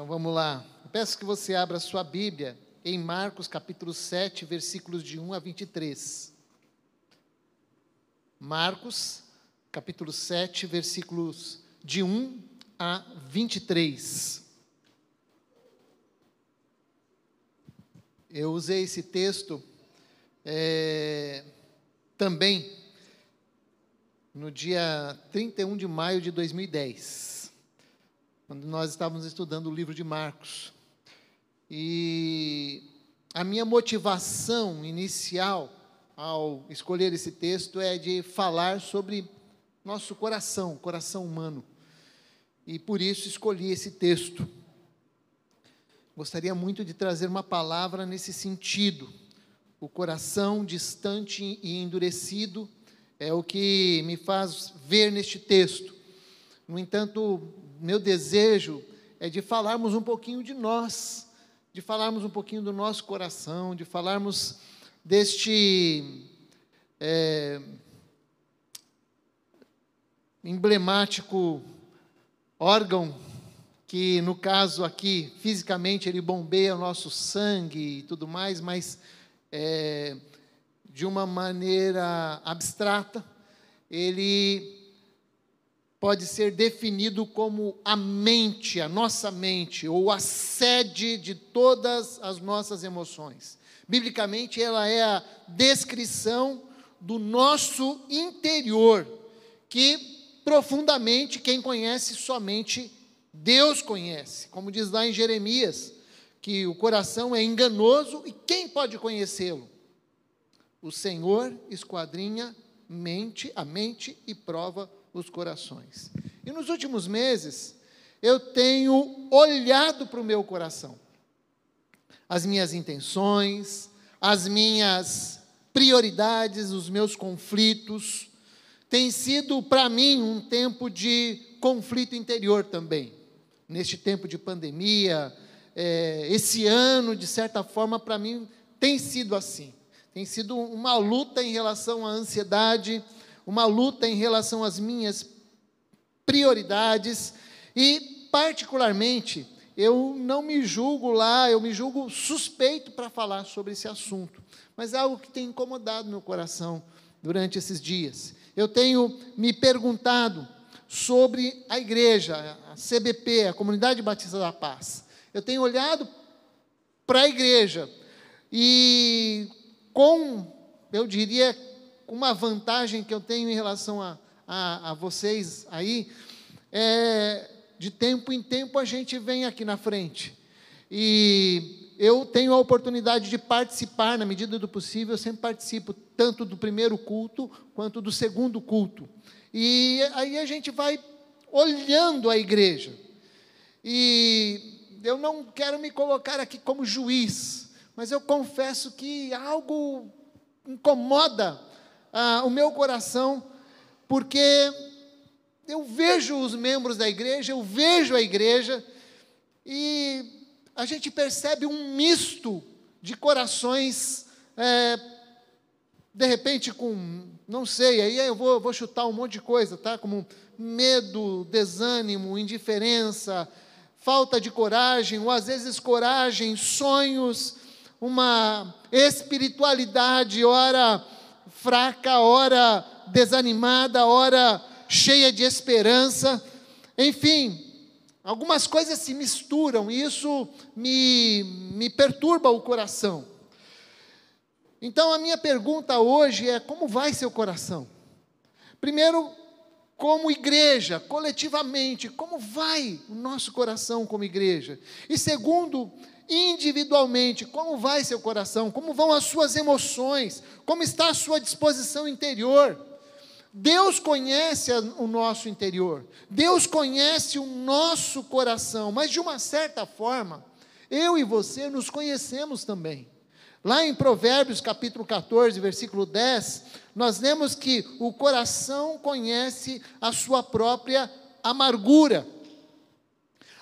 Então vamos lá. Peço que você abra sua Bíblia em Marcos capítulo 7, versículos de 1 a 23. Marcos capítulo 7, versículos de 1 a 23. Eu usei esse texto é, também no dia 31 de maio de 2010, quando nós estávamos estudando o livro de Marcos. E a minha motivação inicial ao escolher esse texto é de falar sobre nosso coração, coração humano. E por isso escolhi esse texto. Gostaria muito de trazer uma palavra nesse sentido. O coração distante e endurecido é o que me faz ver neste texto. No entanto, meu desejo é de falarmos um pouquinho de nós, de falarmos um pouquinho do nosso coração, de falarmos deste é, emblemático órgão que, no caso aqui, fisicamente ele bombeia o nosso sangue e tudo mais, mas é, de uma maneira abstrata, ele pode ser definido como a mente, a nossa mente, ou a sede de todas as nossas emoções. Biblicamente, ela é a descrição do nosso interior, que profundamente quem conhece somente Deus conhece. Como diz lá em Jeremias, que o coração é enganoso e quem pode conhecê-lo? O Senhor esquadrinha mente, a mente e prova os corações. E nos últimos meses, eu tenho olhado para o meu coração, as minhas intenções, as minhas prioridades, os meus conflitos. Tem sido para mim um tempo de conflito interior também. Neste tempo de pandemia, é, esse ano, de certa forma, para mim, tem sido assim. Tem sido uma luta em relação à ansiedade, uma luta em relação às minhas prioridades e, particularmente, eu não me julgo lá, eu me julgo suspeito para falar sobre esse assunto, mas é algo que tem incomodado meu coração durante esses dias. Eu tenho me perguntado sobre a igreja, a CBP, a Comunidade Batista da Paz. Eu tenho olhado para a igreja e com, eu diria, uma vantagem que eu tenho em relação a, a, a vocês aí, é, de tempo em tempo a gente vem aqui na frente. E eu tenho a oportunidade de participar, na medida do possível, eu sempre participo, tanto do primeiro culto quanto do segundo culto. E aí a gente vai olhando a igreja. E eu não quero me colocar aqui como juiz, mas eu confesso que algo incomoda ah, o meu coração, porque eu vejo os membros da igreja, eu vejo a igreja, e a gente percebe um misto de corações, é, de repente com, não sei, aí eu vou, vou chutar um monte de coisa, tá? Como medo, desânimo, indiferença, falta de coragem, ou às vezes coragem, sonhos, uma espiritualidade, ora fraca, ora desanimada, ora cheia de esperança. Enfim, algumas coisas se misturam e isso me, me perturba o coração. Então, a minha pergunta hoje é: como vai seu coração? Primeiro, como igreja, coletivamente, como vai o nosso coração como igreja? E segundo, individualmente, como vai seu coração, como vão as suas emoções, como está a sua disposição interior. Deus conhece o nosso interior, Deus conhece o nosso coração, mas de uma certa forma, eu e você nos conhecemos também. Lá em Provérbios capítulo 14, versículo 10, nós lemos que o coração conhece a sua própria amargura.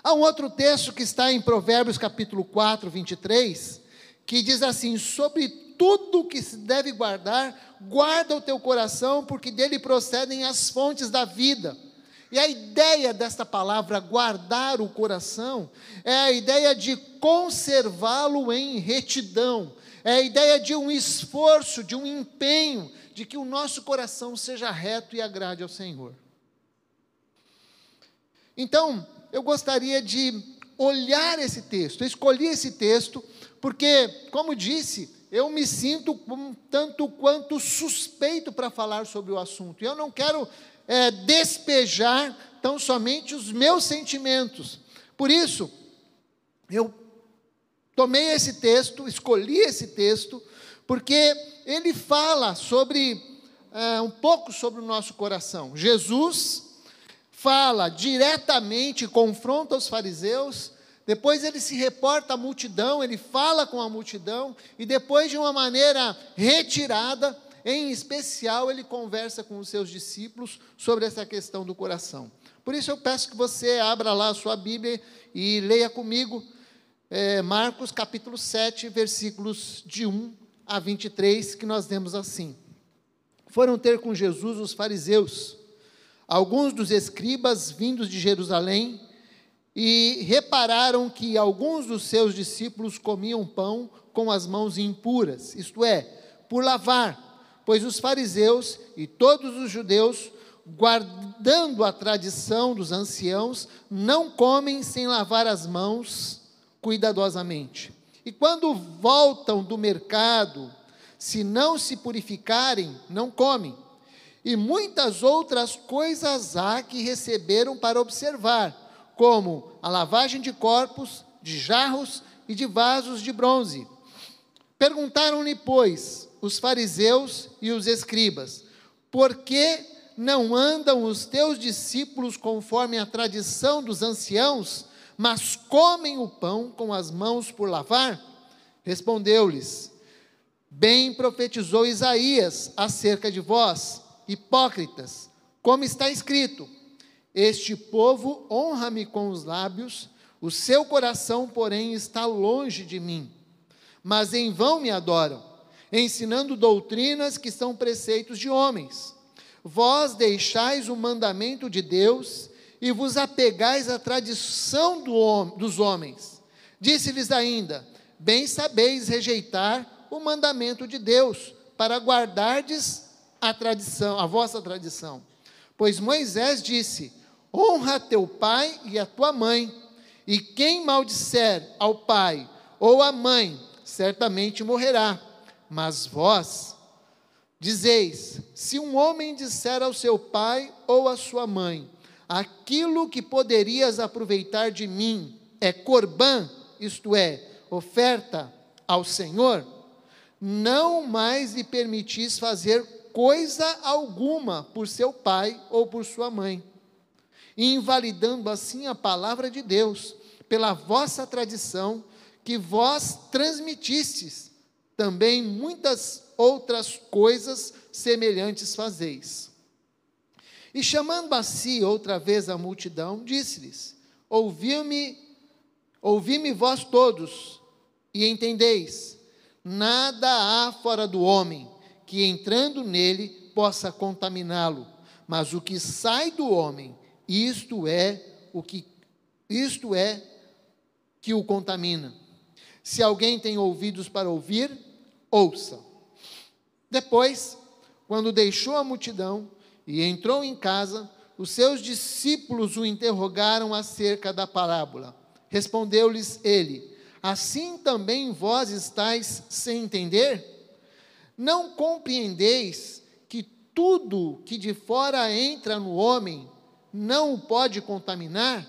Há um outro texto que está em Provérbios capítulo 4, 23, que diz assim: Sobre tudo que se deve guardar, guarda o teu coração, porque dele procedem as fontes da vida. E a ideia desta palavra, guardar o coração, é a ideia de conservá-lo em retidão, é a ideia de um esforço, de um empenho, de que o nosso coração seja reto e agrade ao Senhor. Então, eu gostaria de olhar esse texto, eu escolhi esse texto, porque, como disse, eu me sinto um tanto quanto suspeito para falar sobre o assunto, e eu não quero é, despejar tão somente os meus sentimentos. Por isso, eu tomei esse texto, escolhi esse texto, porque ele fala sobre, é, um pouco sobre o nosso coração. Jesus fala diretamente, confronta os fariseus, depois ele se reporta à multidão, ele fala com a multidão, e depois, de uma maneira retirada, em especial, ele conversa com os seus discípulos sobre essa questão do coração. Por isso, eu peço que você abra lá a sua Bíblia e leia comigo é, Marcos capítulo 7, versículos de 1 a 23, que nós lemos assim: Foram ter com Jesus os fariseus, alguns dos escribas vindos de Jerusalém, e repararam que alguns dos seus discípulos comiam pão com as mãos impuras, isto é, por lavar pois os fariseus e todos os judeus, guardando a tradição dos anciãos, não comem sem lavar as mãos cuidadosamente. E quando voltam do mercado, se não se purificarem, não comem. E muitas outras coisas há que receberam para observar, como a lavagem de corpos, de jarros e de vasos de bronze. Perguntaram-lhe, pois, os fariseus e os escribas: Por que não andam os teus discípulos conforme a tradição dos anciãos, mas comem o pão com as mãos por lavar? Respondeu-lhes: Bem profetizou Isaías acerca de vós, hipócritas, como está escrito: Este povo honra-me com os lábios, o seu coração, porém, está longe de mim. Mas em vão me adoram ensinando doutrinas que são preceitos de homens. Vós deixais o mandamento de Deus e vos apegais à tradição do, dos homens. Disse-lhes ainda: Bem sabeis rejeitar o mandamento de Deus, para guardardes a tradição, a vossa tradição. Pois Moisés disse: Honra teu pai e a tua mãe, e quem maldisser ao pai ou à mãe, certamente morrerá. Mas vós dizeis: se um homem disser ao seu pai ou à sua mãe, aquilo que poderias aproveitar de mim é corbã, isto é, oferta ao Senhor, não mais lhe permitis fazer coisa alguma por seu pai ou por sua mãe, invalidando assim a palavra de Deus, pela vossa tradição que vós transmitistes também muitas outras coisas semelhantes fazeis. E chamando a si outra vez a multidão, disse-lhes: Ouvi-me, ouvi-me vós todos, e entendeis: nada há fora do homem que entrando nele possa contaminá-lo, mas o que sai do homem, isto é o que isto é que o contamina. Se alguém tem ouvidos para ouvir, ouça. Depois, quando deixou a multidão e entrou em casa, os seus discípulos o interrogaram acerca da parábola. Respondeu-lhes ele: Assim também vós estáis sem entender? Não compreendeis que tudo que de fora entra no homem não o pode contaminar?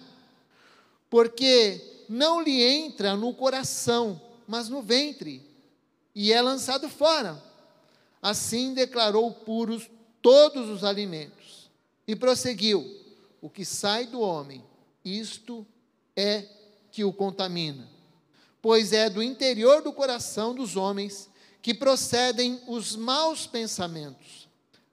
Porque não lhe entra no coração, mas no ventre e é lançado fora. Assim declarou puros todos os alimentos. E prosseguiu: o que sai do homem, isto é que o contamina. Pois é do interior do coração dos homens que procedem os maus pensamentos,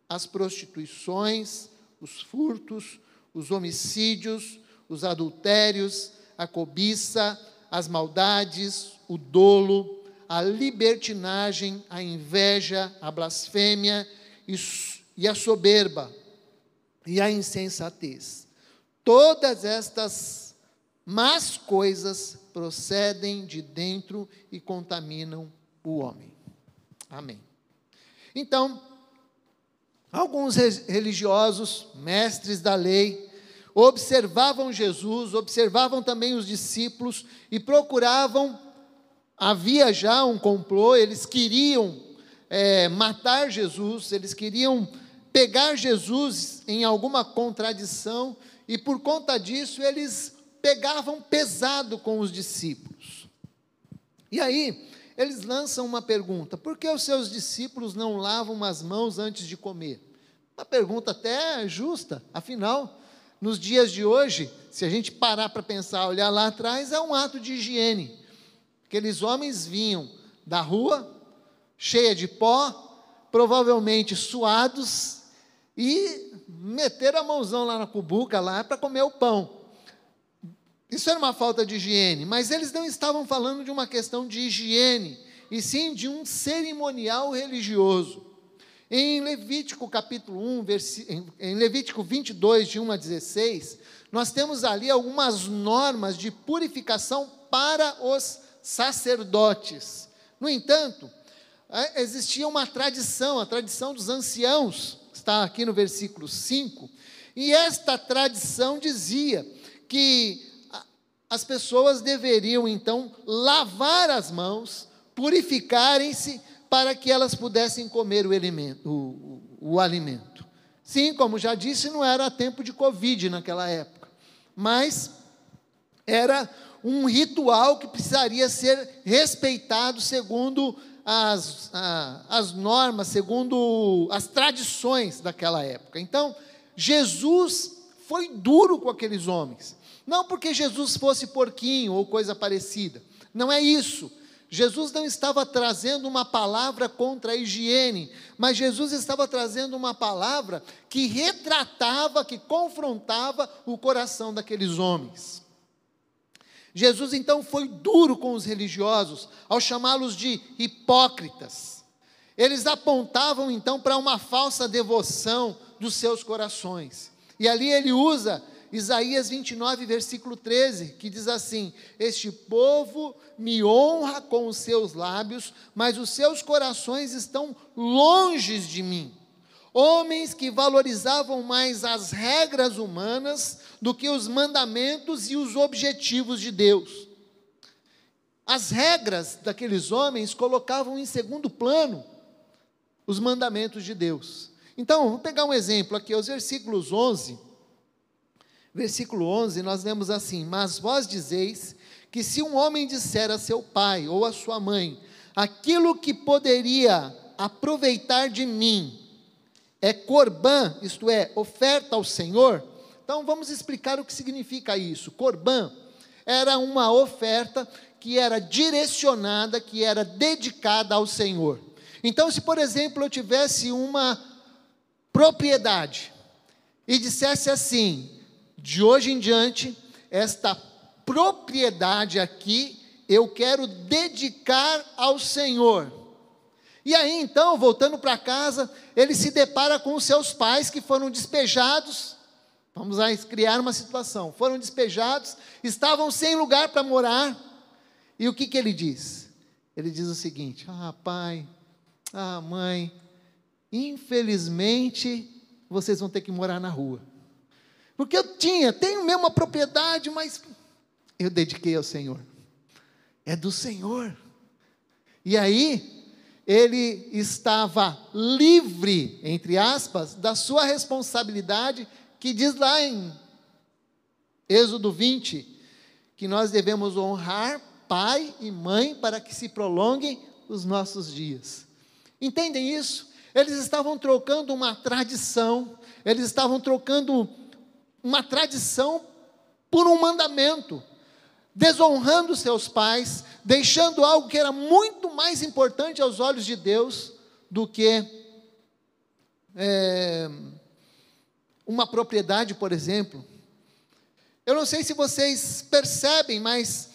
as prostituições, os furtos, os homicídios, os adultérios, a cobiça, as maldades, o dolo, a libertinagem, a inveja, a blasfêmia e a soberba e a insensatez. Todas estas más coisas procedem de dentro e contaminam o homem. Amém. Então, alguns religiosos, mestres da lei, observavam Jesus, observavam também os discípulos e procuravam. Havia já um complô, eles queriam é, matar Jesus, eles queriam pegar Jesus em alguma contradição, e por conta disso eles pegavam pesado com os discípulos. E aí, eles lançam uma pergunta: por que os seus discípulos não lavam as mãos antes de comer? Uma pergunta até justa, afinal, nos dias de hoje, se a gente parar para pensar, olhar lá atrás, é um ato de higiene. Aqueles homens vinham da rua, cheia de pó, provavelmente suados, e meteram a mãozão lá na cubuca lá para comer o pão. Isso era uma falta de higiene, mas eles não estavam falando de uma questão de higiene, e sim de um cerimonial religioso. Em Levítico capítulo 1, em Levítico 22, de 1 a 16, nós temos ali algumas normas de purificação para os sacerdotes. No entanto, é, existia uma tradição, a tradição dos anciãos, está aqui no versículo 5, e esta tradição dizia que as pessoas deveriam então lavar as mãos, purificarem-se, para que elas pudessem comer o alimento, o, o, o alimento. Sim, como já disse, não era tempo de Covid naquela época, mas era um ritual que precisaria ser respeitado segundo as, as normas, segundo as tradições daquela época. Então, Jesus foi duro com aqueles homens. Não porque Jesus fosse porquinho ou coisa parecida. Não é isso. Jesus não estava trazendo uma palavra contra a higiene, mas Jesus estava trazendo uma palavra que retratava, que confrontava o coração daqueles homens. Jesus então foi duro com os religiosos ao chamá-los de hipócritas. Eles apontavam então para uma falsa devoção dos seus corações. E ali ele usa Isaías 29, versículo 13, que diz assim: Este povo me honra com os seus lábios, mas os seus corações estão longe de mim. Homens que valorizavam mais as regras humanas do que os mandamentos e os objetivos de Deus. As regras daqueles homens colocavam em segundo plano os mandamentos de Deus. Então, vamos pegar um exemplo aqui, os versículos 11. Versículo 11, nós lemos assim: Mas vós dizeis que se um homem disser a seu pai ou a sua mãe, aquilo que poderia aproveitar de mim, é corbã, isto é, oferta ao Senhor. Então vamos explicar o que significa isso. Corbã era uma oferta que era direcionada, que era dedicada ao Senhor. Então, se por exemplo eu tivesse uma propriedade e dissesse assim: de hoje em diante, esta propriedade aqui eu quero dedicar ao Senhor. E aí então, voltando para casa, ele se depara com seus pais que foram despejados. Vamos lá criar uma situação. Foram despejados, estavam sem lugar para morar. E o que, que ele diz? Ele diz o seguinte: Ah, pai, ah, mãe, infelizmente vocês vão ter que morar na rua. Porque eu tinha, tenho mesmo uma propriedade, mas eu dediquei ao Senhor. É do Senhor. E aí, ele estava livre, entre aspas, da sua responsabilidade, que diz lá em Êxodo 20, que nós devemos honrar pai e mãe para que se prolonguem os nossos dias. Entendem isso? Eles estavam trocando uma tradição, eles estavam trocando uma tradição por um mandamento desonrando seus pais, deixando algo que era muito mais importante aos olhos de Deus do que é, uma propriedade, por exemplo. Eu não sei se vocês percebem, mas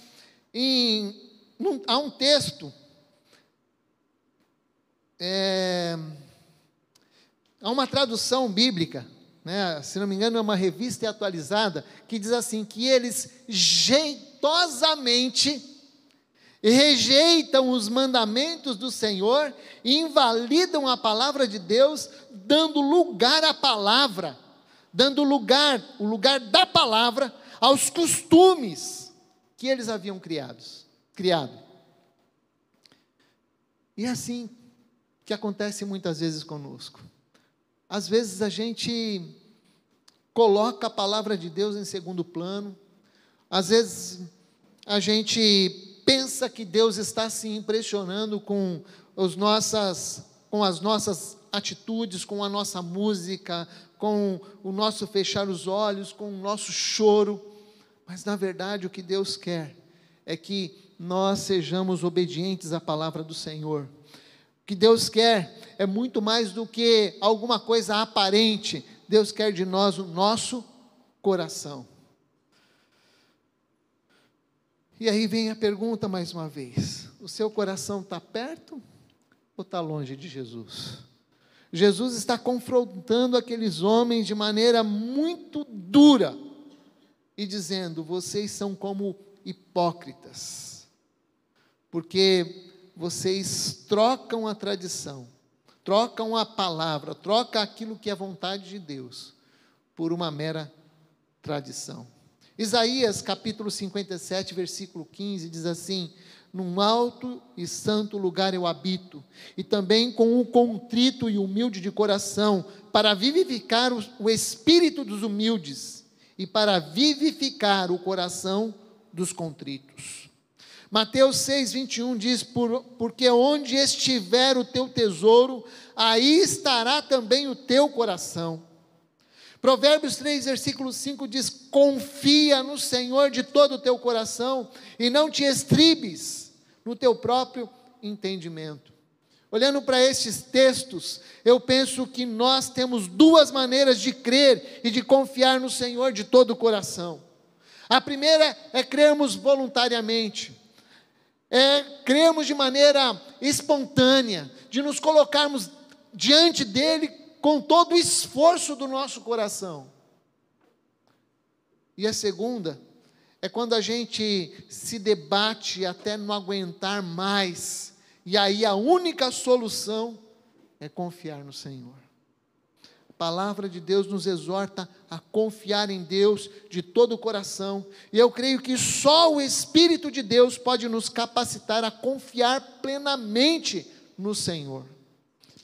em, num, há um texto, é, há uma tradução bíblica né, se não me engano, é uma revista atualizada, que diz assim: que eles jeitosamente rejeitam os mandamentos do Senhor, invalidam a palavra de Deus, dando lugar à palavra, dando lugar, o lugar da palavra, aos costumes que eles haviam criados, criado. E é assim que acontece muitas vezes conosco. Às vezes a gente coloca a palavra de Deus em segundo plano, às vezes a gente pensa que Deus está se impressionando com, os nossas, com as nossas atitudes, com a nossa música, com o nosso fechar os olhos, com o nosso choro, mas na verdade o que Deus quer é que nós sejamos obedientes à palavra do Senhor. O que Deus quer é muito mais do que alguma coisa aparente. Deus quer de nós o nosso coração. E aí vem a pergunta mais uma vez: o seu coração está perto ou está longe de Jesus? Jesus está confrontando aqueles homens de maneira muito dura e dizendo: vocês são como hipócritas, porque vocês trocam a tradição, trocam a palavra, trocam aquilo que é vontade de Deus por uma mera tradição. Isaías capítulo 57, versículo 15 diz assim: Num alto e santo lugar eu habito, e também com o contrito e humilde de coração, para vivificar o, o espírito dos humildes e para vivificar o coração dos contritos. Mateus 6, 21 diz: Por, Porque onde estiver o teu tesouro, aí estará também o teu coração. Provérbios 3, versículo 5 diz: Confia no Senhor de todo o teu coração e não te estribes no teu próprio entendimento. Olhando para estes textos, eu penso que nós temos duas maneiras de crer e de confiar no Senhor de todo o coração. A primeira é crermos voluntariamente, é crermos de maneira espontânea, de nos colocarmos diante dEle com todo o esforço do nosso coração. E a segunda é quando a gente se debate até não aguentar mais, e aí a única solução é confiar no Senhor. Palavra de Deus nos exorta a confiar em Deus de todo o coração, e eu creio que só o Espírito de Deus pode nos capacitar a confiar plenamente no Senhor.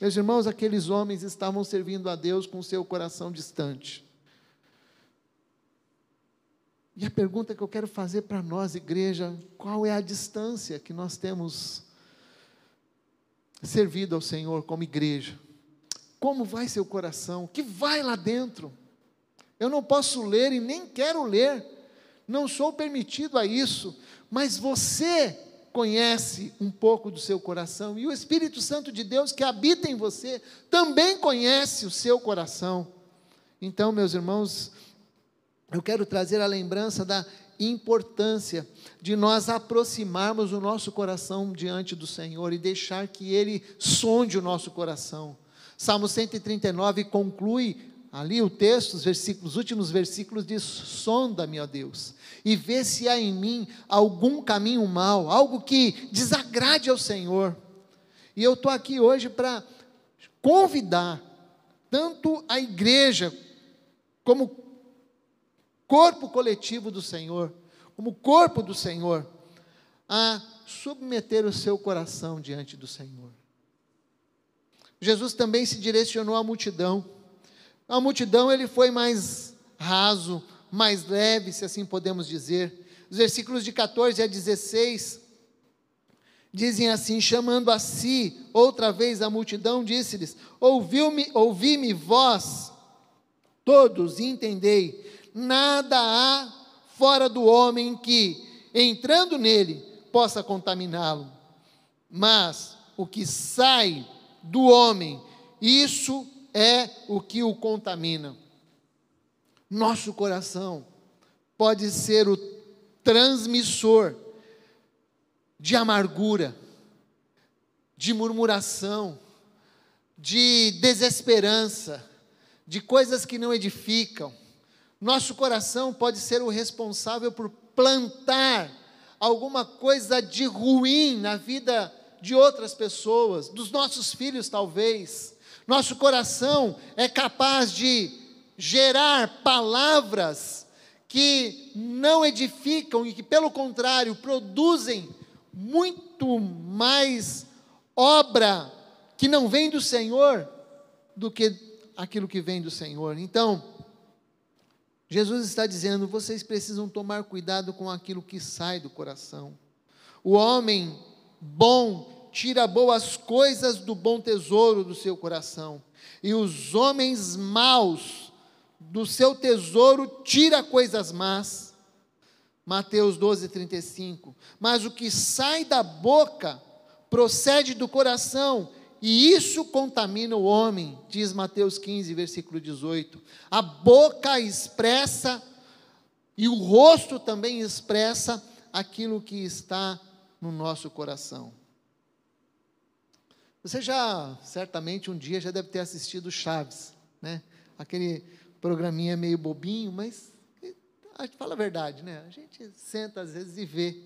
Meus irmãos, aqueles homens estavam servindo a Deus com seu coração distante. E a pergunta que eu quero fazer para nós, igreja, qual é a distância que nós temos servido ao Senhor como igreja? Como vai seu coração? O que vai lá dentro? Eu não posso ler e nem quero ler, não sou permitido a isso, mas você conhece um pouco do seu coração, e o Espírito Santo de Deus que habita em você também conhece o seu coração. Então, meus irmãos, eu quero trazer a lembrança da importância de nós aproximarmos o nosso coração diante do Senhor e deixar que Ele sonde o nosso coração. Salmo 139 conclui ali o texto, os versículos, os últimos versículos diz: sonda-me, ó Deus, e vê se há em mim algum caminho mal, algo que desagrade ao Senhor. E eu estou aqui hoje para convidar tanto a igreja, como corpo coletivo do Senhor, como corpo do Senhor, a submeter o seu coração diante do Senhor. Jesus também se direcionou à multidão a multidão ele foi mais raso, mais leve, se assim podemos dizer. Os versículos de 14 a 16 dizem assim: chamando a si outra vez a multidão, disse-lhes: Ouviu-me, ouvi-me vós, todos, e entendei, nada há fora do homem que, entrando nele, possa contaminá-lo. Mas o que sai do homem, isso é o que o contamina. Nosso coração pode ser o transmissor de amargura, de murmuração, de desesperança, de coisas que não edificam. Nosso coração pode ser o responsável por plantar alguma coisa de ruim na vida de outras pessoas, dos nossos filhos talvez. Nosso coração é capaz de gerar palavras que não edificam e que, pelo contrário, produzem muito mais obra que não vem do Senhor do que aquilo que vem do Senhor. Então, Jesus está dizendo: vocês precisam tomar cuidado com aquilo que sai do coração. O homem bom tira boas coisas do bom tesouro do seu coração, e os homens maus do seu tesouro tira coisas más. Mateus 12, 35. Mas o que sai da boca procede do coração, e isso contamina o homem, diz Mateus 15, versículo 18. A boca expressa e o rosto também expressa aquilo que está no nosso coração. Você já, certamente, um dia já deve ter assistido Chaves, né? Aquele programinha meio bobinho, mas fala a verdade, né? A gente senta às vezes e vê.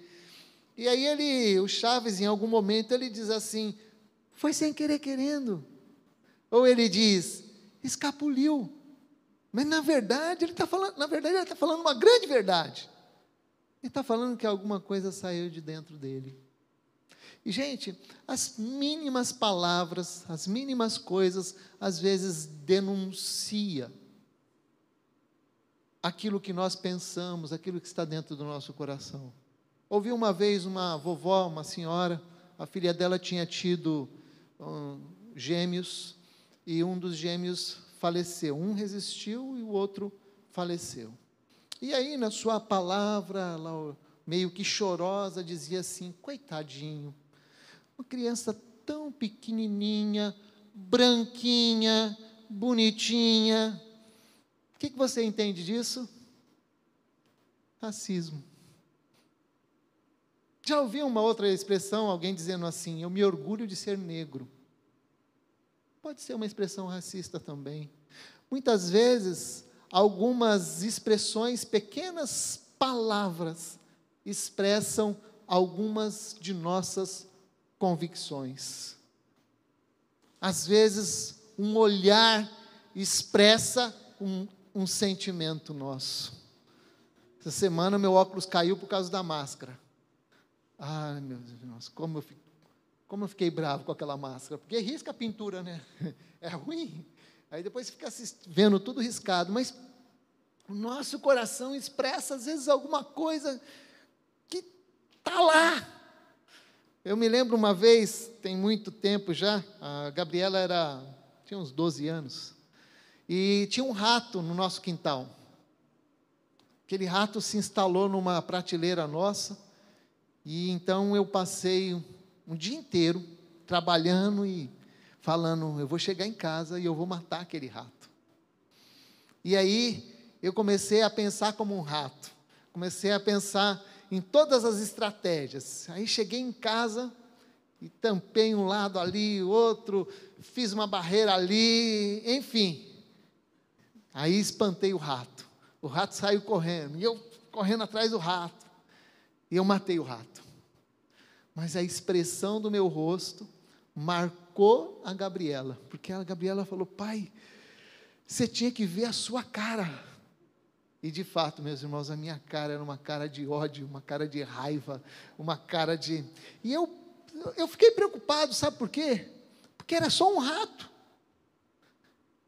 E aí ele, o Chaves, em algum momento, ele diz assim: foi sem querer querendo. Ou ele diz, escapuliu. Mas na verdade, ele está falando, na verdade, ele está falando uma grande verdade. Ele está falando que alguma coisa saiu de dentro dele. E, gente, as mínimas palavras, as mínimas coisas, às vezes denuncia aquilo que nós pensamos, aquilo que está dentro do nosso coração. Ouvi uma vez uma vovó, uma senhora, a filha dela tinha tido um, gêmeos e um dos gêmeos faleceu. Um resistiu e o outro faleceu. E aí, na sua palavra, meio que chorosa, dizia assim: coitadinho, uma criança tão pequenininha, branquinha, bonitinha. O que, que você entende disso? Racismo. Já ouvi uma outra expressão, alguém dizendo assim: Eu me orgulho de ser negro. Pode ser uma expressão racista também. Muitas vezes, algumas expressões, pequenas palavras, expressam algumas de nossas convicções. Às vezes, um olhar expressa um, um sentimento nosso. Essa semana, meu óculos caiu por causa da máscara. Ai, meu Deus, como eu, como eu fiquei bravo com aquela máscara, porque risca a pintura, né? É ruim. Aí depois fica vendo tudo riscado, mas o nosso coração expressa às vezes alguma coisa que está lá. Eu me lembro uma vez, tem muito tempo já, a Gabriela era, tinha uns 12 anos, e tinha um rato no nosso quintal. Aquele rato se instalou numa prateleira nossa, e então eu passei um dia inteiro trabalhando e falando: eu vou chegar em casa e eu vou matar aquele rato. E aí eu comecei a pensar como um rato, comecei a pensar em todas as estratégias. Aí cheguei em casa e tampei um lado ali, outro, fiz uma barreira ali, enfim. Aí espantei o rato. O rato saiu correndo, e eu correndo atrás do rato. E eu matei o rato mas a expressão do meu rosto marcou a Gabriela, porque a Gabriela falou: Pai, você tinha que ver a sua cara. E de fato, meus irmãos, a minha cara era uma cara de ódio, uma cara de raiva, uma cara de. E eu, eu fiquei preocupado, sabe por quê? Porque era só um rato.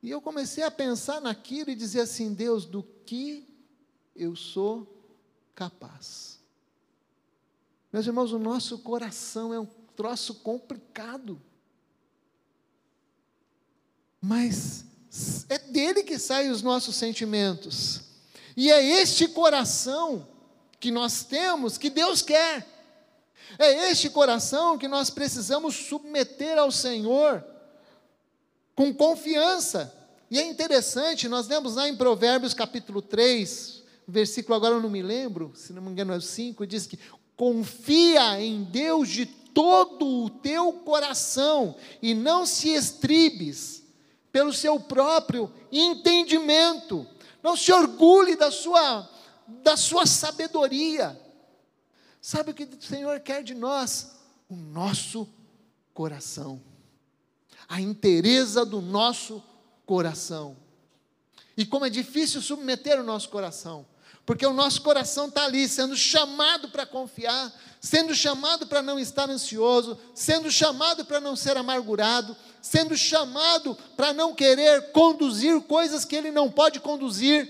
E eu comecei a pensar naquilo e dizer assim: Deus, do que eu sou capaz? Meus irmãos, o nosso coração é um troço complicado. Mas é dele que saem os nossos sentimentos. E é este coração que nós temos que Deus quer. É este coração que nós precisamos submeter ao Senhor com confiança. E é interessante, nós lemos lá em Provérbios capítulo 3, versículo agora eu não me lembro, se não me engano é o 5, diz que Confia em Deus de todo o teu coração e não se estribes pelo seu próprio entendimento. Não se orgulhe da sua, da sua sabedoria. Sabe o que o Senhor quer de nós? O nosso coração. A inteireza do nosso coração. E como é difícil submeter o nosso coração porque o nosso coração está ali, sendo chamado para confiar, sendo chamado para não estar ansioso, sendo chamado para não ser amargurado, sendo chamado para não querer conduzir coisas que ele não pode conduzir.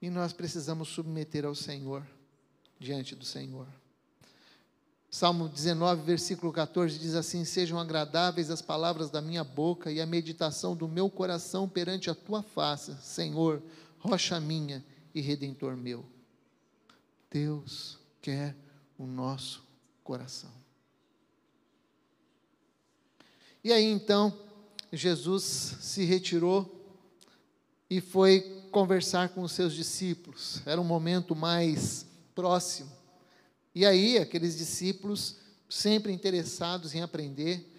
E nós precisamos submeter ao Senhor, diante do Senhor. Salmo 19, versículo 14 diz assim: Sejam agradáveis as palavras da minha boca e a meditação do meu coração perante a tua face, Senhor, rocha minha e redentor meu. Deus quer o nosso coração. E aí então, Jesus se retirou e foi conversar com os seus discípulos. Era um momento mais próximo. E aí, aqueles discípulos, sempre interessados em aprender,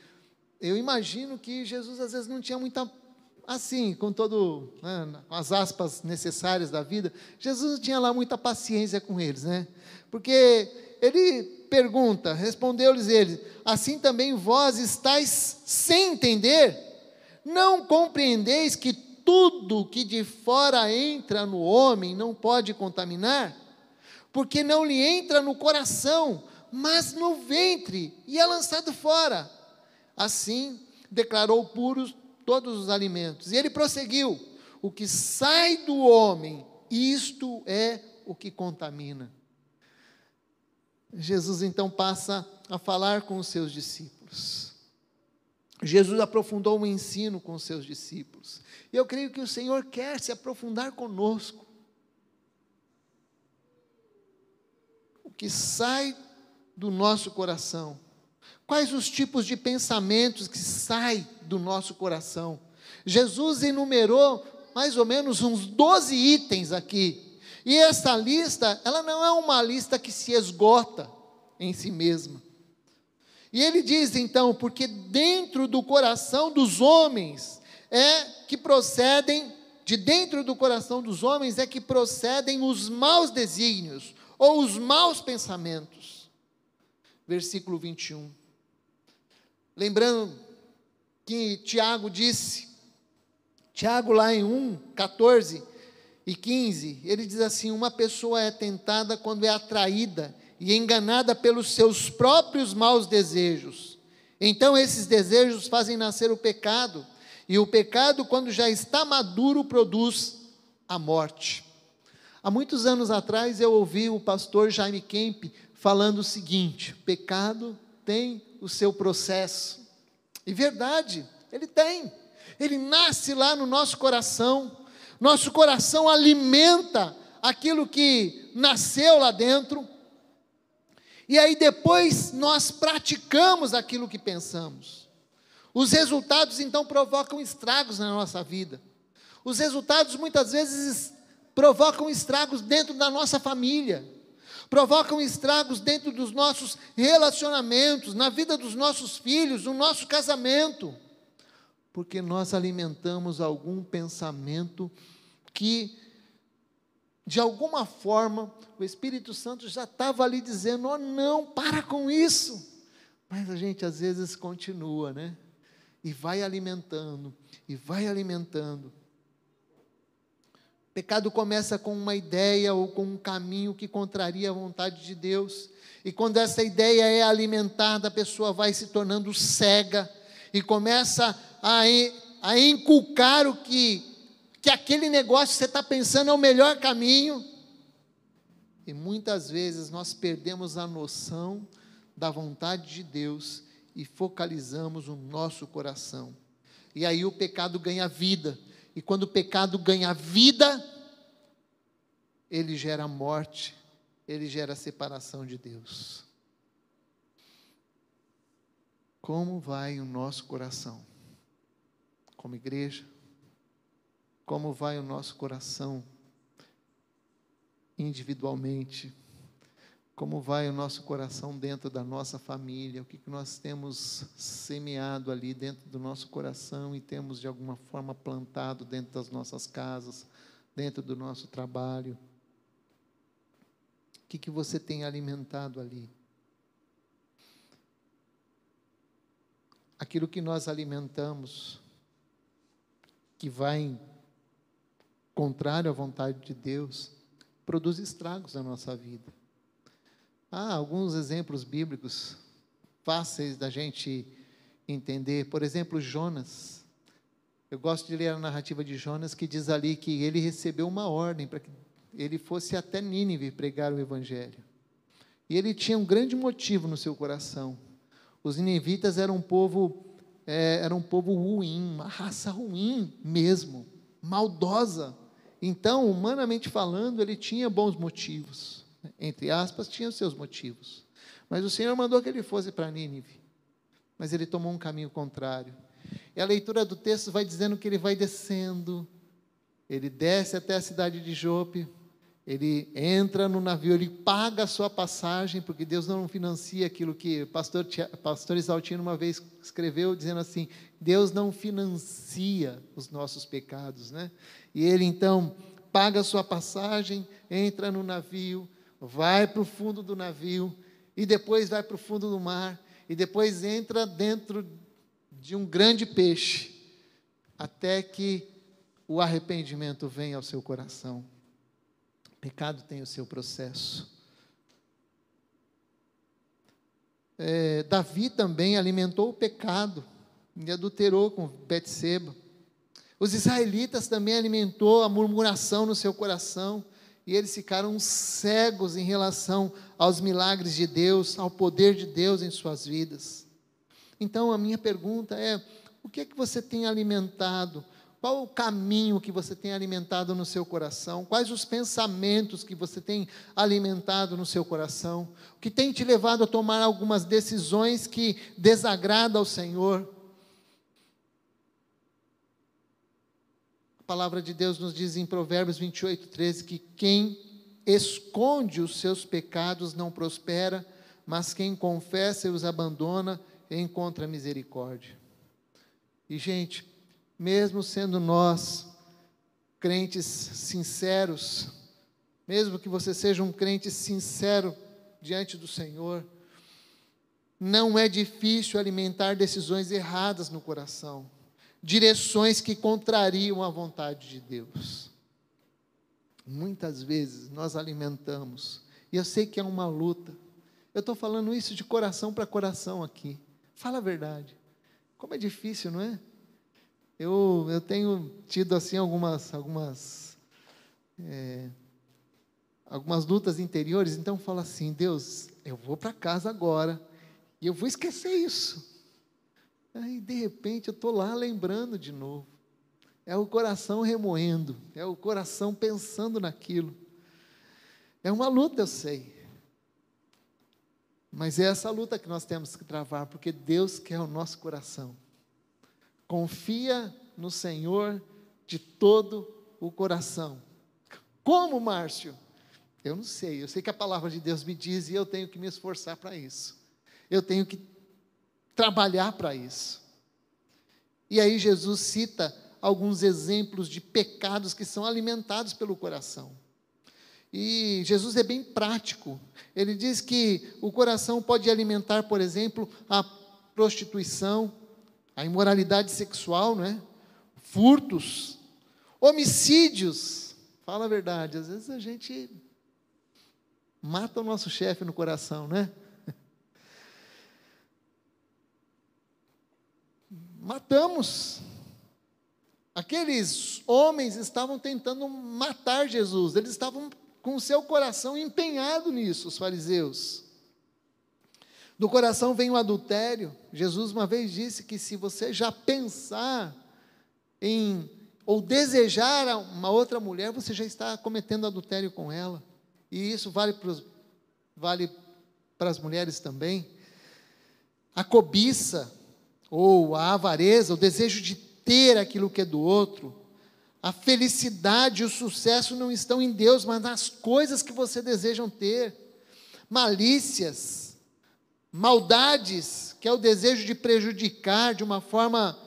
eu imagino que Jesus às vezes não tinha muita, assim, com todo, né, as aspas necessárias da vida, Jesus não tinha lá muita paciência com eles, né? Porque ele pergunta, respondeu-lhes ele, assim também vós estáis sem entender? Não compreendeis que tudo que de fora entra no homem não pode contaminar? porque não lhe entra no coração, mas no ventre, e é lançado fora. Assim declarou puros todos os alimentos. E ele prosseguiu: o que sai do homem, isto é o que contamina. Jesus então passa a falar com os seus discípulos. Jesus aprofundou o ensino com os seus discípulos. E eu creio que o Senhor quer se aprofundar conosco. que sai do nosso coração? Quais os tipos de pensamentos que saem do nosso coração? Jesus enumerou mais ou menos uns 12 itens aqui. E essa lista, ela não é uma lista que se esgota em si mesma. E ele diz então, porque dentro do coração dos homens é que procedem, de dentro do coração dos homens é que procedem os maus desígnios, ou os maus pensamentos. Versículo 21. Lembrando que Tiago disse, Tiago lá em 1, 14 e 15, ele diz assim: Uma pessoa é tentada quando é atraída e enganada pelos seus próprios maus desejos. Então esses desejos fazem nascer o pecado, e o pecado, quando já está maduro, produz a morte. Há muitos anos atrás eu ouvi o pastor Jaime Kemp falando o seguinte: pecado tem o seu processo. E verdade, ele tem. Ele nasce lá no nosso coração. Nosso coração alimenta aquilo que nasceu lá dentro. E aí depois nós praticamos aquilo que pensamos. Os resultados então provocam estragos na nossa vida. Os resultados muitas vezes provocam estragos dentro da nossa família, provocam estragos dentro dos nossos relacionamentos, na vida dos nossos filhos, no nosso casamento, porque nós alimentamos algum pensamento que, de alguma forma, o Espírito Santo já estava ali dizendo: oh, não, para com isso. Mas a gente às vezes continua, né? E vai alimentando, e vai alimentando. Pecado começa com uma ideia ou com um caminho que contraria a vontade de Deus. E quando essa ideia é alimentada, a pessoa vai se tornando cega e começa a, a inculcar o que, que aquele negócio que você está pensando é o melhor caminho. E muitas vezes nós perdemos a noção da vontade de Deus e focalizamos o nosso coração. E aí o pecado ganha vida e quando o pecado ganha vida, ele gera morte, ele gera separação de Deus. Como vai o nosso coração? Como igreja? Como vai o nosso coração individualmente? como vai o nosso coração dentro da nossa família, o que, nós temos semeado ali dentro do nosso coração e temos de alguma forma plantado dentro das nossas casas, dentro do nosso trabalho. O que, que você tem alimentado ali? Aquilo que nós alimentamos, que vai contrário à vontade de Deus, produz estragos na nossa vida. Há alguns exemplos bíblicos fáceis da gente entender. Por exemplo, Jonas. Eu gosto de ler a narrativa de Jonas, que diz ali que ele recebeu uma ordem para que ele fosse até Nínive pregar o evangelho. E ele tinha um grande motivo no seu coração. Os ninivitas eram um povo, é, era um povo ruim, uma raça ruim mesmo, maldosa. Então, humanamente falando, ele tinha bons motivos entre aspas, tinha os seus motivos. Mas o Senhor mandou que ele fosse para Nínive. Mas ele tomou um caminho contrário. E a leitura do texto vai dizendo que ele vai descendo, ele desce até a cidade de Jope, ele entra no navio, ele paga a sua passagem, porque Deus não financia aquilo que o pastor, pastor Isaltino uma vez escreveu, dizendo assim: Deus não financia os nossos pecados. Né? E ele então paga a sua passagem, entra no navio, vai para o fundo do navio, e depois vai para o fundo do mar, e depois entra dentro de um grande peixe, até que o arrependimento venha ao seu coração. Pecado tem o seu processo. É, Davi também alimentou o pecado e adulterou com Betseba. Os israelitas também alimentou a murmuração no seu coração e eles ficaram cegos em relação aos milagres de Deus, ao poder de Deus em suas vidas. Então a minha pergunta é: o que é que você tem alimentado? Qual o caminho que você tem alimentado no seu coração? Quais os pensamentos que você tem alimentado no seu coração? O que tem te levado a tomar algumas decisões que desagradam ao Senhor? A palavra de Deus nos diz em Provérbios 28, 13 que quem esconde os seus pecados não prospera, mas quem confessa e os abandona encontra misericórdia. E, gente, mesmo sendo nós crentes sinceros, mesmo que você seja um crente sincero diante do Senhor, não é difícil alimentar decisões erradas no coração direções que contrariam a vontade de Deus. Muitas vezes nós alimentamos, e eu sei que é uma luta. Eu estou falando isso de coração para coração aqui. Fala a verdade. Como é difícil, não é? Eu, eu tenho tido assim algumas algumas é, algumas lutas interiores. Então falo assim, Deus, eu vou para casa agora e eu vou esquecer isso. Aí, de repente, eu estou lá lembrando de novo. É o coração remoendo, é o coração pensando naquilo. É uma luta, eu sei. Mas é essa luta que nós temos que travar, porque Deus quer o nosso coração. Confia no Senhor de todo o coração. Como, Márcio? Eu não sei, eu sei que a palavra de Deus me diz e eu tenho que me esforçar para isso. Eu tenho que trabalhar para isso. E aí Jesus cita alguns exemplos de pecados que são alimentados pelo coração. E Jesus é bem prático. Ele diz que o coração pode alimentar, por exemplo, a prostituição, a imoralidade sexual, não é? Furtos, homicídios. Fala a verdade, às vezes a gente mata o nosso chefe no coração, né? matamos. Aqueles homens estavam tentando matar Jesus, eles estavam com o seu coração empenhado nisso, os fariseus. Do coração vem o adultério. Jesus uma vez disse que se você já pensar em ou desejar uma outra mulher, você já está cometendo adultério com ela. E isso vale para, os, vale para as mulheres também. A cobiça, ou a avareza, o desejo de ter aquilo que é do outro, a felicidade e o sucesso não estão em Deus, mas nas coisas que você deseja ter. malícias, maldades, que é o desejo de prejudicar de uma forma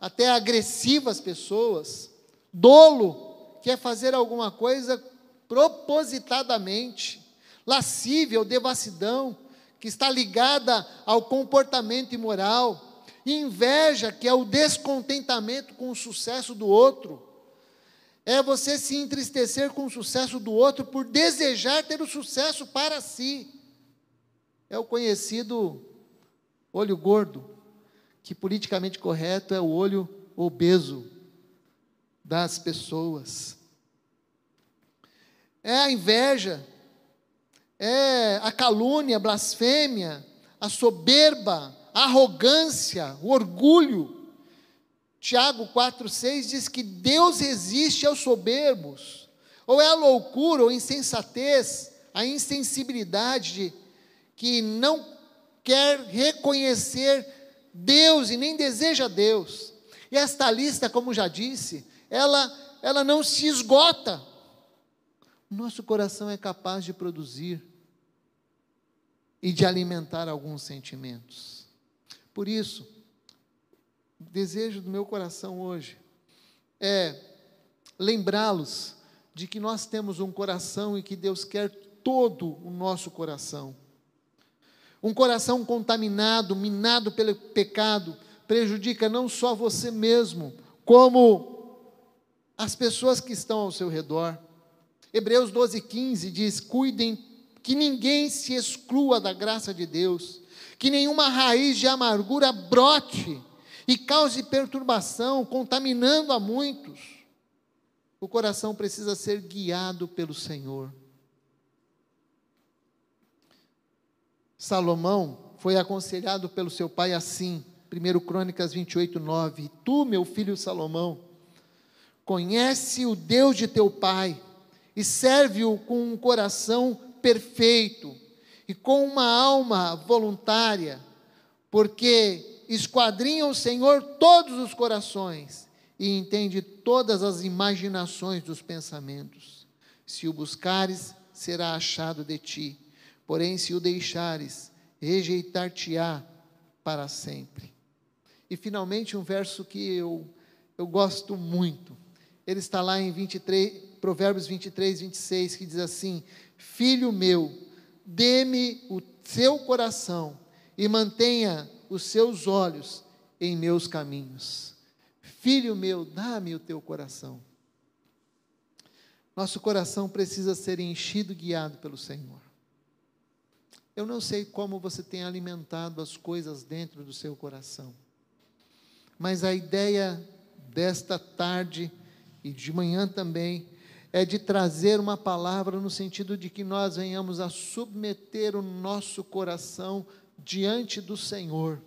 até agressiva as pessoas, dolo, que é fazer alguma coisa propositadamente, lascívia ou devassidão, que está ligada ao comportamento imoral, inveja, que é o descontentamento com o sucesso do outro, é você se entristecer com o sucesso do outro por desejar ter o sucesso para si. É o conhecido olho gordo, que politicamente correto é o olho obeso das pessoas. É a inveja, é a calúnia, a blasfêmia, a soberba, a arrogância, o orgulho. Tiago 4,6 diz que Deus resiste aos soberbos, ou é a loucura, ou a insensatez, a insensibilidade que não quer reconhecer Deus e nem deseja Deus. E esta lista, como já disse, ela, ela não se esgota. Nosso coração é capaz de produzir e de alimentar alguns sentimentos. Por isso, o desejo do meu coração hoje é lembrá-los de que nós temos um coração e que Deus quer todo o nosso coração. Um coração contaminado, minado pelo pecado, prejudica não só você mesmo, como as pessoas que estão ao seu redor. Hebreus 12, 15 diz: Cuidem que ninguém se exclua da graça de Deus, que nenhuma raiz de amargura brote e cause perturbação, contaminando a muitos. O coração precisa ser guiado pelo Senhor. Salomão foi aconselhado pelo seu pai assim, 1 Crônicas 28, 9: Tu, meu filho Salomão, conhece o Deus de teu pai e serve-o com um coração perfeito e com uma alma voluntária, porque esquadrinha o Senhor todos os corações e entende todas as imaginações dos pensamentos. Se o buscares, será achado de ti, porém, se o deixares, rejeitar-te-á para sempre. E finalmente, um verso que eu, eu gosto muito, ele está lá em 23, Provérbios 23, 26, que diz assim: Filho meu, dê-me o seu coração e mantenha os seus olhos em meus caminhos. Filho meu, dá-me o teu coração. Nosso coração precisa ser enchido e guiado pelo Senhor. Eu não sei como você tem alimentado as coisas dentro do seu coração, mas a ideia desta tarde e de manhã também é de trazer uma palavra no sentido de que nós venhamos a submeter o nosso coração diante do Senhor.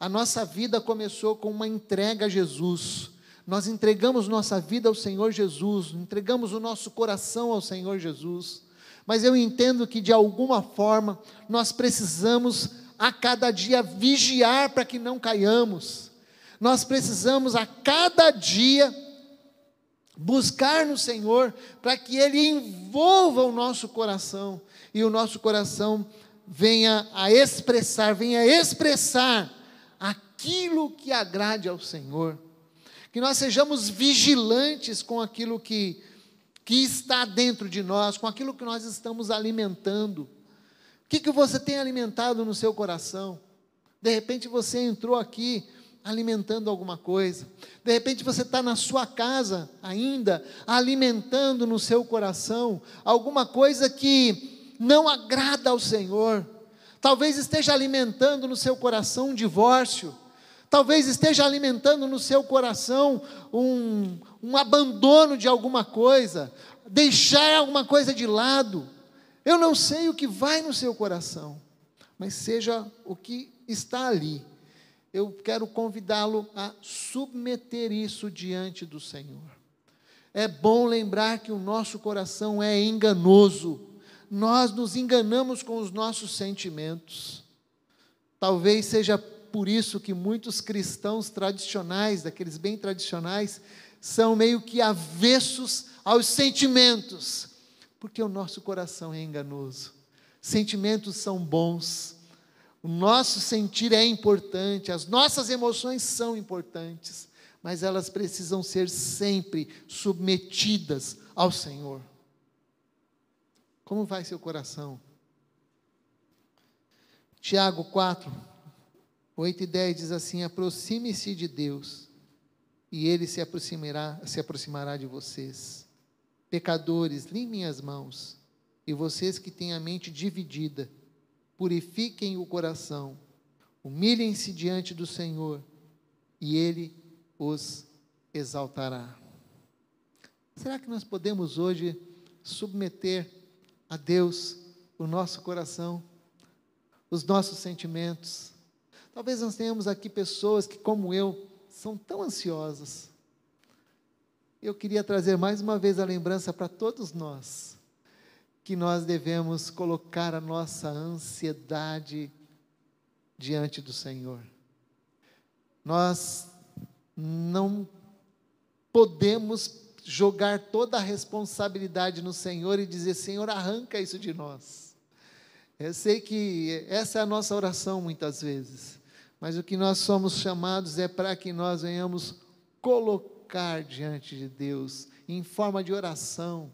A nossa vida começou com uma entrega a Jesus. Nós entregamos nossa vida ao Senhor Jesus, entregamos o nosso coração ao Senhor Jesus. Mas eu entendo que de alguma forma nós precisamos a cada dia vigiar para que não caiamos. Nós precisamos a cada dia buscar no Senhor para que Ele envolva o nosso coração e o nosso coração venha a expressar, venha a expressar aquilo que agrade ao Senhor. Que nós sejamos vigilantes com aquilo que, que está dentro de nós, com aquilo que nós estamos alimentando. O que, que você tem alimentado no seu coração? De repente você entrou aqui alimentando alguma coisa. De repente você está na sua casa ainda, alimentando no seu coração alguma coisa que não agrada ao Senhor. Talvez esteja alimentando no seu coração um divórcio. Talvez esteja alimentando no seu coração um, um abandono de alguma coisa, deixar alguma coisa de lado. Eu não sei o que vai no seu coração, mas seja o que está ali, eu quero convidá-lo a submeter isso diante do Senhor. É bom lembrar que o nosso coração é enganoso nós nos enganamos com os nossos sentimentos. Talvez seja por isso que muitos cristãos tradicionais, daqueles bem tradicionais, são meio que avessos aos sentimentos, porque o nosso coração é enganoso. Sentimentos são bons, o nosso sentir é importante, as nossas emoções são importantes, mas elas precisam ser sempre submetidas ao Senhor. Como vai seu coração? Tiago 4, 8 e 10 diz assim: aproxime-se de Deus, e Ele se aproximará, se aproximará de vocês. Pecadores, limpem as mãos, e vocês que têm a mente dividida, purifiquem o coração, humilhem-se diante do Senhor, e Ele os exaltará. Será que nós podemos hoje submeter a Deus o nosso coração, os nossos sentimentos? Talvez nós tenhamos aqui pessoas que, como eu, são tão ansiosas. Eu queria trazer mais uma vez a lembrança para todos nós que nós devemos colocar a nossa ansiedade diante do Senhor. Nós não podemos jogar toda a responsabilidade no Senhor e dizer: Senhor, arranca isso de nós. Eu sei que essa é a nossa oração muitas vezes. Mas o que nós somos chamados é para que nós venhamos colocar diante de Deus, em forma de oração,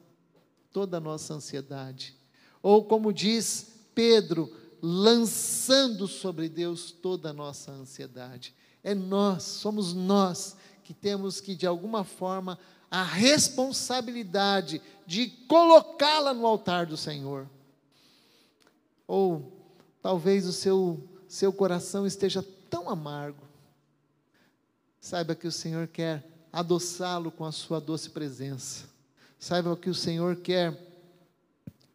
toda a nossa ansiedade. Ou como diz Pedro, lançando sobre Deus toda a nossa ansiedade. É nós, somos nós que temos que, de alguma forma, a responsabilidade de colocá-la no altar do Senhor. Ou talvez o seu, seu coração esteja tão amargo, saiba que o Senhor quer adoçá-lo com a sua doce presença. Saiba que o Senhor quer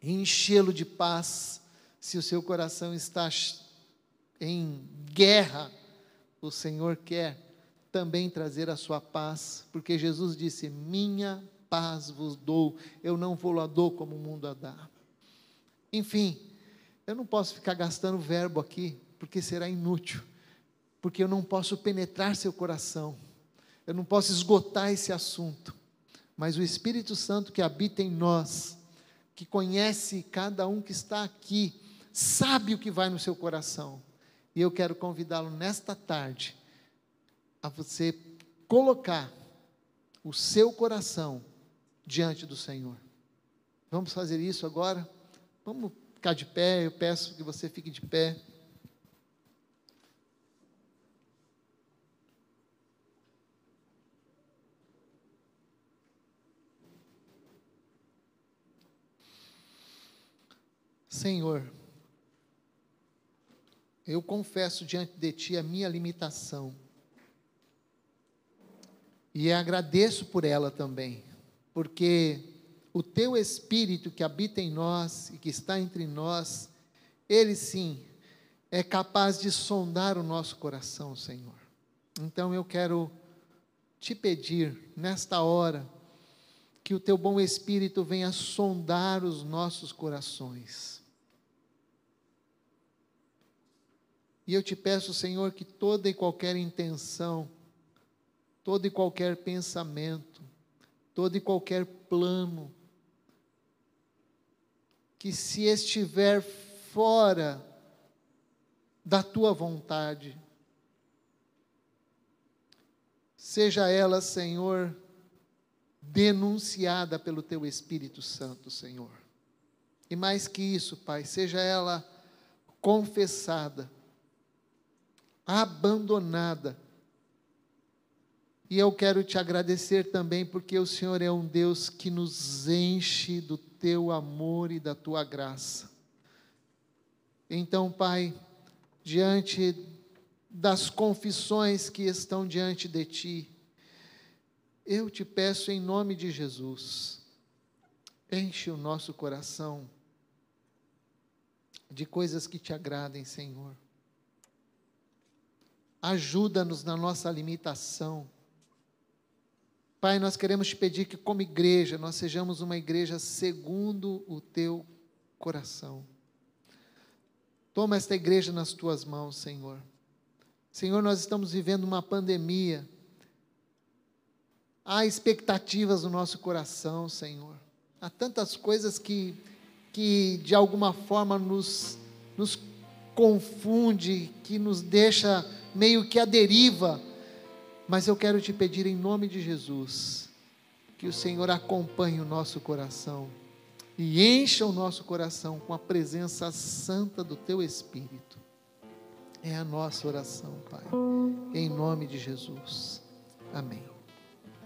enchê-lo de paz. Se o seu coração está em guerra, o Senhor quer também trazer a sua paz, porque Jesus disse: Minha paz vos dou, eu não vou a dou como o mundo a dá. Enfim, eu não posso ficar gastando verbo aqui, porque será inútil porque eu não posso penetrar seu coração, eu não posso esgotar esse assunto, mas o Espírito Santo que habita em nós, que conhece cada um que está aqui, sabe o que vai no seu coração, e eu quero convidá-lo nesta tarde a você colocar o seu coração diante do Senhor. Vamos fazer isso agora? Vamos ficar de pé, eu peço que você fique de pé. Senhor, eu confesso diante de Ti a minha limitação. E agradeço por ela também, porque o Teu Espírito que habita em nós e que está entre nós, Ele sim é capaz de sondar o nosso coração, Senhor. Então eu quero te pedir, nesta hora, que o Teu bom Espírito venha sondar os nossos corações E eu te peço, Senhor, que toda e qualquer intenção, todo e qualquer pensamento, todo e qualquer plano, que se estiver fora da tua vontade, seja ela, Senhor, denunciada pelo teu Espírito Santo, Senhor. E mais que isso, Pai, seja ela confessada abandonada. E eu quero te agradecer também, porque o Senhor é um Deus que nos enche do teu amor e da tua graça. Então, Pai, diante das confissões que estão diante de ti, eu te peço em nome de Jesus, enche o nosso coração de coisas que te agradem, Senhor ajuda-nos na nossa limitação. Pai, nós queremos te pedir que, como igreja, nós sejamos uma igreja segundo o teu coração. Toma esta igreja nas tuas mãos, Senhor. Senhor, nós estamos vivendo uma pandemia. Há expectativas no nosso coração, Senhor. Há tantas coisas que que de alguma forma nos, nos confunde, que nos deixa meio que à deriva. Mas eu quero te pedir em nome de Jesus, que o Senhor acompanhe o nosso coração e encha o nosso coração com a presença santa do Teu Espírito. É a nossa oração, Pai, em nome de Jesus. Amém.